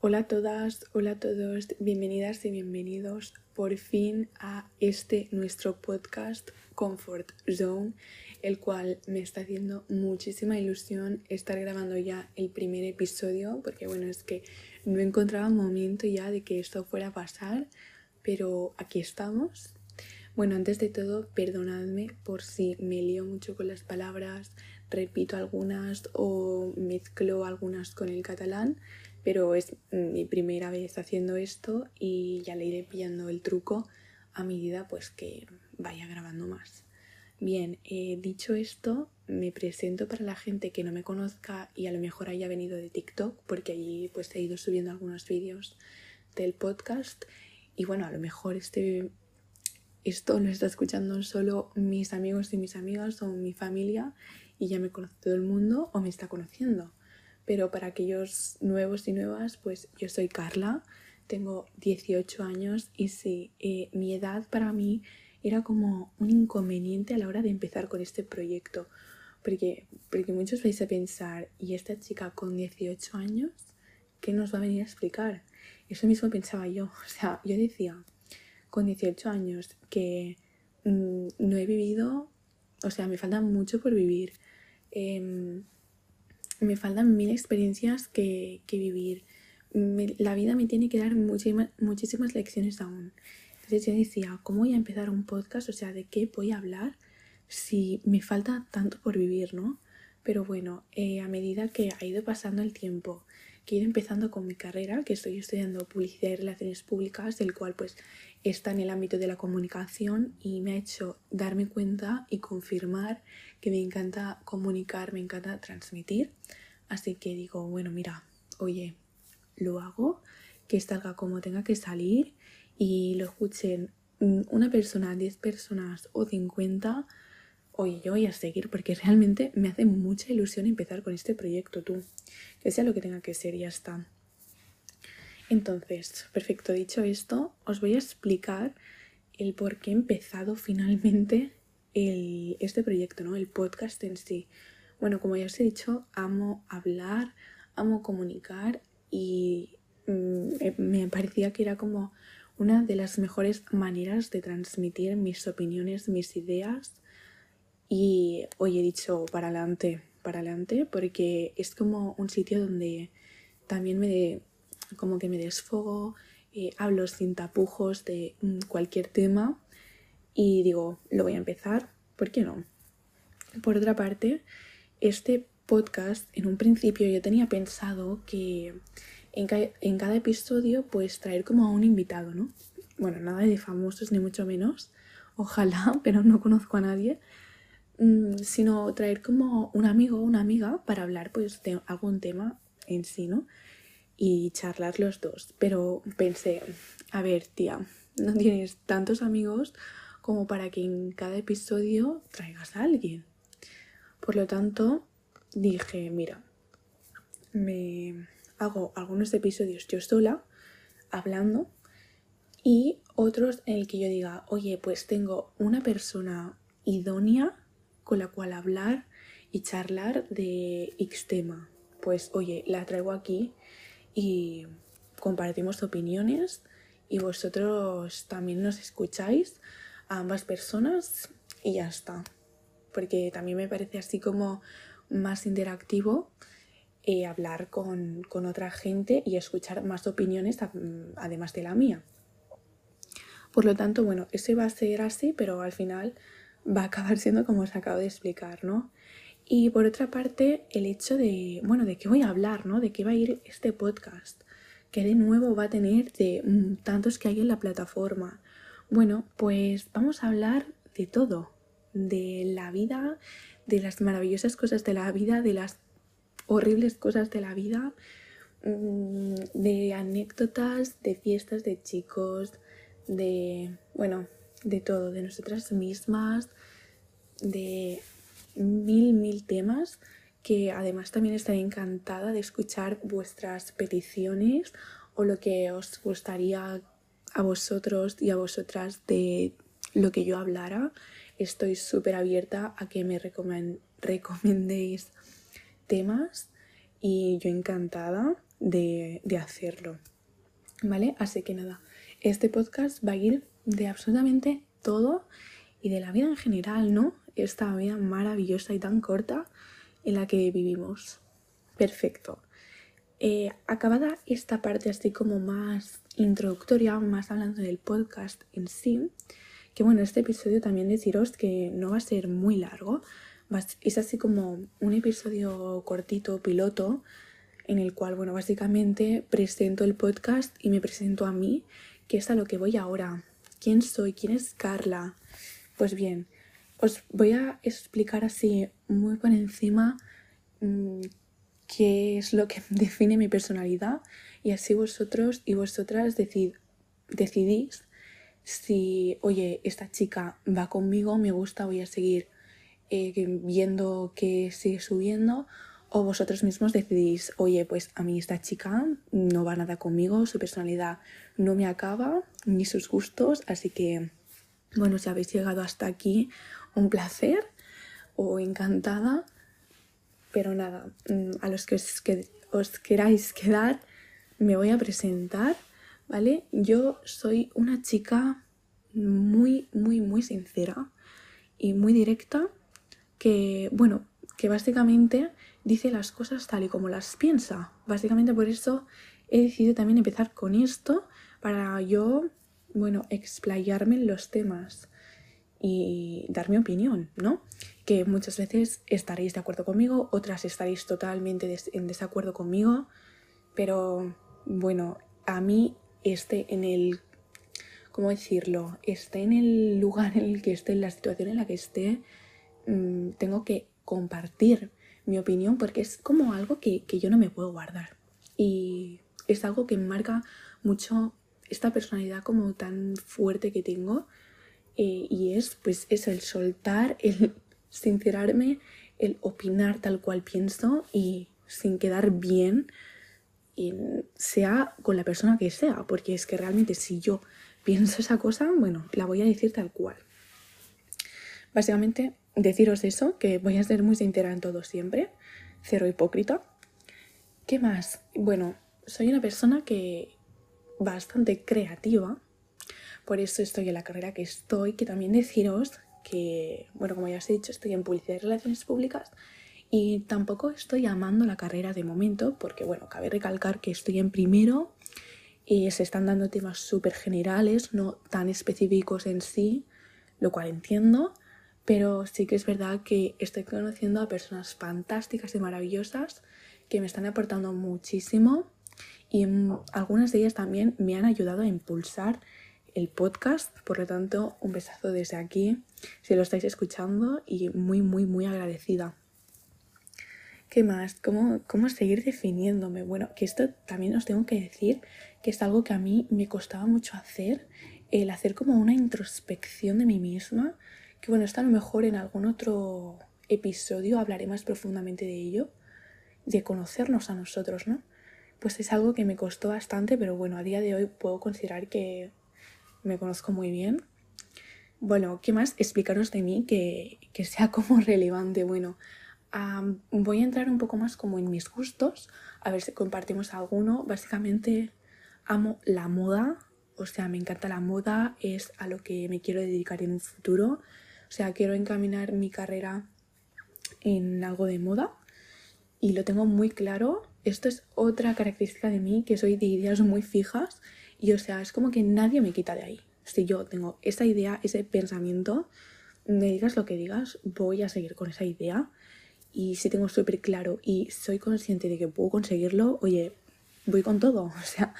Hola a todas, hola a todos, bienvenidas y bienvenidos por fin a este nuestro podcast Comfort Zone, el cual me está haciendo muchísima ilusión estar grabando ya el primer episodio, porque bueno, es que no encontraba momento ya de que esto fuera a pasar, pero aquí estamos. Bueno, antes de todo, perdonadme por si me lío mucho con las palabras, repito algunas o mezclo algunas con el catalán, pero es mi primera vez haciendo esto y ya le iré pillando el truco a medida pues que vaya grabando más. Bien, eh, dicho esto, me presento para la gente que no me conozca y a lo mejor haya venido de TikTok, porque allí pues he ido subiendo algunos vídeos del podcast y bueno, a lo mejor este, esto lo está escuchando solo mis amigos y mis amigas o mi familia y ya me conoce todo el mundo o me está conociendo. Pero para aquellos nuevos y nuevas, pues yo soy Carla, tengo 18 años y sí, eh, mi edad para mí era como un inconveniente a la hora de empezar con este proyecto. Porque, porque muchos vais a pensar, ¿y esta chica con 18 años qué nos va a venir a explicar? Eso mismo pensaba yo. O sea, yo decía, con 18 años, que mm, no he vivido, o sea, me falta mucho por vivir. Em, me faltan mil experiencias que, que vivir. la vida me tiene que dar muchísimas, muchísimas lecciones aún. Entonces yo decía, ¿cómo voy a empezar un podcast? O sea, ¿de qué voy a hablar si me falta tanto por vivir, no? Pero bueno, eh, a medida que ha ido pasando el tiempo, que he ido empezando con mi carrera, que estoy estudiando publicidad y relaciones públicas, el cual pues está en el ámbito de la comunicación y me ha hecho darme cuenta y confirmar que me encanta comunicar, me encanta transmitir. Así que digo, bueno, mira, oye, lo hago, que salga como tenga que salir y lo escuchen una persona, 10 personas o 50, oye, yo voy a seguir porque realmente me hace mucha ilusión empezar con este proyecto tú. Que sea lo que tenga que ser ya está. Entonces, perfecto, dicho esto, os voy a explicar el por qué he empezado finalmente el, este proyecto, ¿no? El podcast en sí. Bueno, como ya os he dicho, amo hablar, amo comunicar y mm, me parecía que era como una de las mejores maneras de transmitir mis opiniones, mis ideas. Y hoy he dicho para adelante, para adelante, porque es como un sitio donde también me, como que me desfogo, eh, hablo sin tapujos de mm, cualquier tema y digo, lo voy a empezar, ¿por qué no? Por otra parte, este podcast en un principio yo tenía pensado que en, cada episodio pues traer como a un invitado, ¿no? Bueno, nada de famosos ni mucho menos, ojalá, pero no conozco a nadie, sino traer como un amigo o una amiga para hablar pues de algún tema en sí, ¿no? Y charlar los dos. Pero pensé, a ver, tía, no tienes tantos amigos como para que en cada episodio traigas a alguien. Por lo tanto, dije, mira, me, hago algunos episodios yo sola, hablando, y otros en el que yo diga, oye, pues tengo una persona idónea con la cual hablar y charlar de X tema. Pues oye, la traigo aquí y compartimos opiniones y vosotros también nos escucháis a ambas personas y ya está. Porque también me parece así como más interactivo eh, hablar con, otra gente y escuchar más opiniones además de la mía. Por lo tanto, bueno, ese va a ser así, pero al final va a acabar siendo como os acabo de explicar, ¿no? Y por otra parte, el hecho de, bueno, de qué voy a hablar, ¿no? De qué va a ir este podcast, que de nuevo va a tener de mm, tantos que hay en la plataforma. Bueno, pues vamos a hablar de todo, de la vida, de las maravillosas cosas de la vida, de las horribles cosas de la vida, mm, de anécdotas, de fiestas de chicos, de, bueno, de todo, de nosotras mismas, de mil, mil temas que además también estaré encantada de escuchar vuestras peticiones o lo que os gustaría a vosotros y a vosotras de lo que yo hablara. Estoy súper abierta a que me recomendéis temas y yo encantada. de, de hacerlo. ¿Vale? Así que nada, este podcast va a ir de absolutamente todo y de la vida en general, ¿no? Esta vida maravillosa y tan corta en la que vivimos. Perfecto. Eh, acabada esta parte así como más introductoria, más hablando del podcast en sí, que bueno, este episodio también deciros que no va a ser muy largo, es así como un episodio cortito, piloto, en el cual, bueno, básicamente presento el podcast y me presento a mí, que es a lo que voy ahora. ¿Quién soy? ¿Quién es Carla? Pues bien, os voy a explicar así muy por encima mmm, qué es lo que define mi personalidad y así vosotros y vosotras decidís si, oye, esta chica va conmigo, me gusta, voy a seguir eh, viendo que sigue subiendo o vosotros mismos decidís, oye, pues a mí esta chica no va nada conmigo, su personalidad no me acaba, ni sus gustos, así que, bueno, si habéis llegado hasta aquí, un placer o encantada pero nada, mm, a los que os, queráis quedar, me voy a presentar, ¿vale? Yo soy una chica muy, muy, muy sincera y muy directa que, bueno, que básicamente dice las cosas tal y como las piensa. Básicamente por eso he decidido también empezar con esto para yo, bueno, explayarme en los temas y dar mi opinión, ¿no? Que muchas veces estaréis de acuerdo conmigo, otras estaréis totalmente en desacuerdo conmigo, pero bueno, a mí esté en el, ¿cómo decirlo? Esté en el lugar en el que esté, en la situación en la que esté, mm, tengo que compartir mi opinión porque es como algo que, que yo no me puedo guardar. Y es algo que marca mucho esta personalidad como tan fuerte que tengo eh, y es pues es el soltar, el sincerarme, el opinar tal cual pienso y sin quedar bien, y sea con la persona que sea, porque es que realmente si yo pienso esa cosa, bueno, la voy a decir tal cual. Básicamente, deciros eso, que voy a ser muy sincera en todo siempre, cero hipócrita. ¿Qué más? Bueno, soy una persona que bastante creativa, por eso estoy en la carrera que estoy, que también deciros que, bueno, como ya os he dicho, estoy en publicidad y relaciones públicas y tampoco estoy amando la carrera de momento, porque, bueno, cabe recalcar que estoy en primero y se están dando temas súper generales, no tan específicos en sí, lo cual entiendo, pero sí que es verdad que estoy conociendo a personas fantásticas y maravillosas que me están aportando muchísimo y algunas de ellas también me han ayudado a impulsar el podcast. Por lo tanto, un besazo desde aquí, si lo estáis escuchando, y muy, muy, muy agradecida. ¿Qué más? ¿Cómo, ¿Cómo seguir definiéndome? Bueno, que esto también os tengo que decir que es algo que a mí me costaba mucho hacer, el hacer como una introspección de mí misma, que bueno, esto a lo mejor en algún otro episodio hablaré más profundamente de ello, de conocernos a nosotros, ¿no? Pues es algo que me costó bastante, pero bueno, a día de hoy puedo considerar que me conozco muy bien. Bueno, ¿qué más? Explicaros de mí que, sea como relevante. Bueno, voy a entrar un poco más como en mis gustos, a ver si compartimos alguno. Básicamente amo la moda, o sea, me encanta la moda, es a lo que me quiero dedicar en un futuro. O sea, quiero encaminar mi carrera en algo de moda y lo tengo muy claro. Esto es otra característica de mí, que soy de ideas muy fijas y o sea, es como que nadie me quita de ahí. Si yo tengo esa idea, ese pensamiento, me digas lo que digas, voy a seguir con esa idea. Y si tengo súper claro y soy consciente de que puedo conseguirlo, oye, voy con todo. O sea,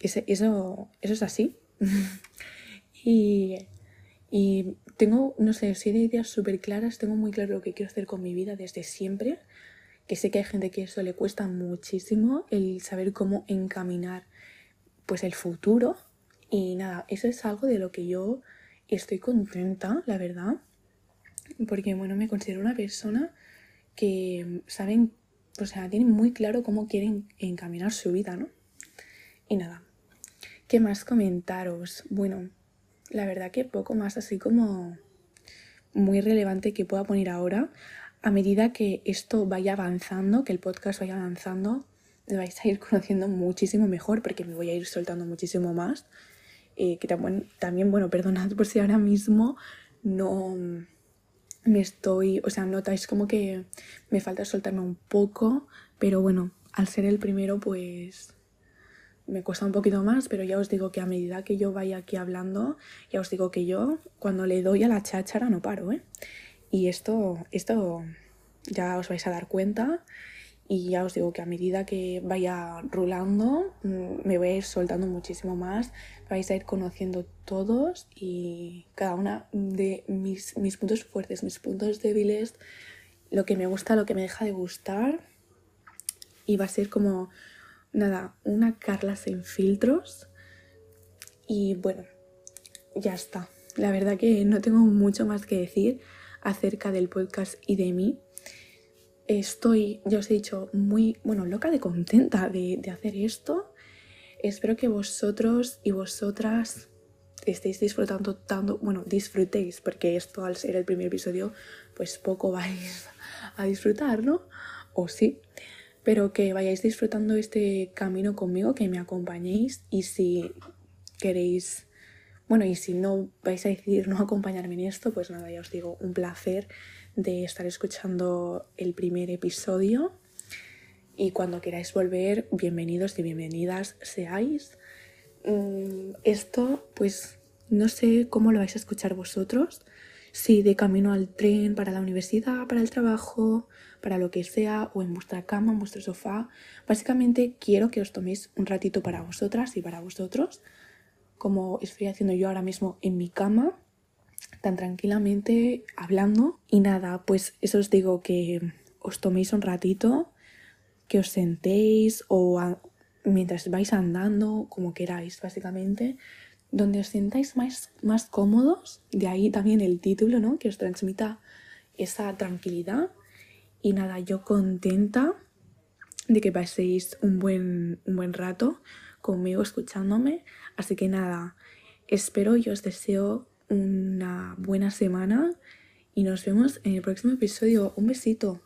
eso, eso es así. y, y tengo, no sé, soy de ideas súper claras, tengo muy claro lo que quiero hacer con mi vida desde siempre. Que sé que hay gente que eso le cuesta muchísimo, el saber cómo encaminar pues el futuro. Y nada, eso es algo de lo que yo estoy contenta, la verdad. Porque, bueno, me considero una persona que saben, o sea, tienen muy claro cómo quieren encaminar su vida, ¿no? Y nada, ¿qué más comentaros? Bueno, la verdad que poco más así como muy relevante que pueda poner ahora. A medida que esto vaya avanzando, que el podcast vaya avanzando, me vais a ir conociendo muchísimo mejor porque me voy a ir soltando muchísimo más. Eh, que también, también, bueno, perdonad por si ahora mismo no me estoy, o sea, notáis como que me falta soltarme un poco, pero bueno, al ser el primero pues me cuesta un poquito más, pero ya os digo que a medida que yo vaya aquí hablando, ya os digo que yo cuando le doy a la cháchara no paro, ¿eh? Y esto, esto ya os vais a dar cuenta y ya os digo que a medida que vaya rulando mm, me voy a ir soltando muchísimo más, vais a ir conociendo todos y cada una de mis, mis puntos fuertes, mis puntos débiles, lo que me gusta, lo que me deja de gustar y va a ser como nada, una Carla sin filtros. Y bueno, ya está. La verdad que no tengo mucho más que decir acerca del podcast y de mí. Estoy, ya os he dicho, muy, bueno, loca de contenta de, de hacer esto. Espero que vosotros y vosotras estéis disfrutando tanto, bueno, disfrutéis, porque esto al ser el primer episodio, pues poco vais a disfrutar, ¿no? O sí pero que vayáis disfrutando este camino conmigo, que me acompañéis y si queréis, bueno, y si no vais a decidir no acompañarme en esto, pues nada, ya os digo, un placer de estar escuchando el primer episodio y cuando queráis volver, bienvenidos y bienvenidas seáis. Mm, esto, pues no sé cómo lo vais a escuchar vosotros, si de camino al tren, para la universidad, para el trabajo, para lo que sea, o en vuestra cama, en vuestro sofá. Básicamente quiero que os toméis un ratito para vosotras y para vosotros, como estoy haciendo yo ahora mismo en mi cama, tan tranquilamente hablando. Y nada, pues eso os digo que os toméis un ratito, que os sentéis o mientras vais andando, como queráis, básicamente donde os sintáis más, más cómodos, de ahí también el título, ¿no? Que os transmita esa tranquilidad. Y nada, yo contenta de que paséis un buen, un buen rato conmigo escuchándome. Así que nada, espero y os deseo una buena semana y nos vemos en el próximo episodio. Un besito.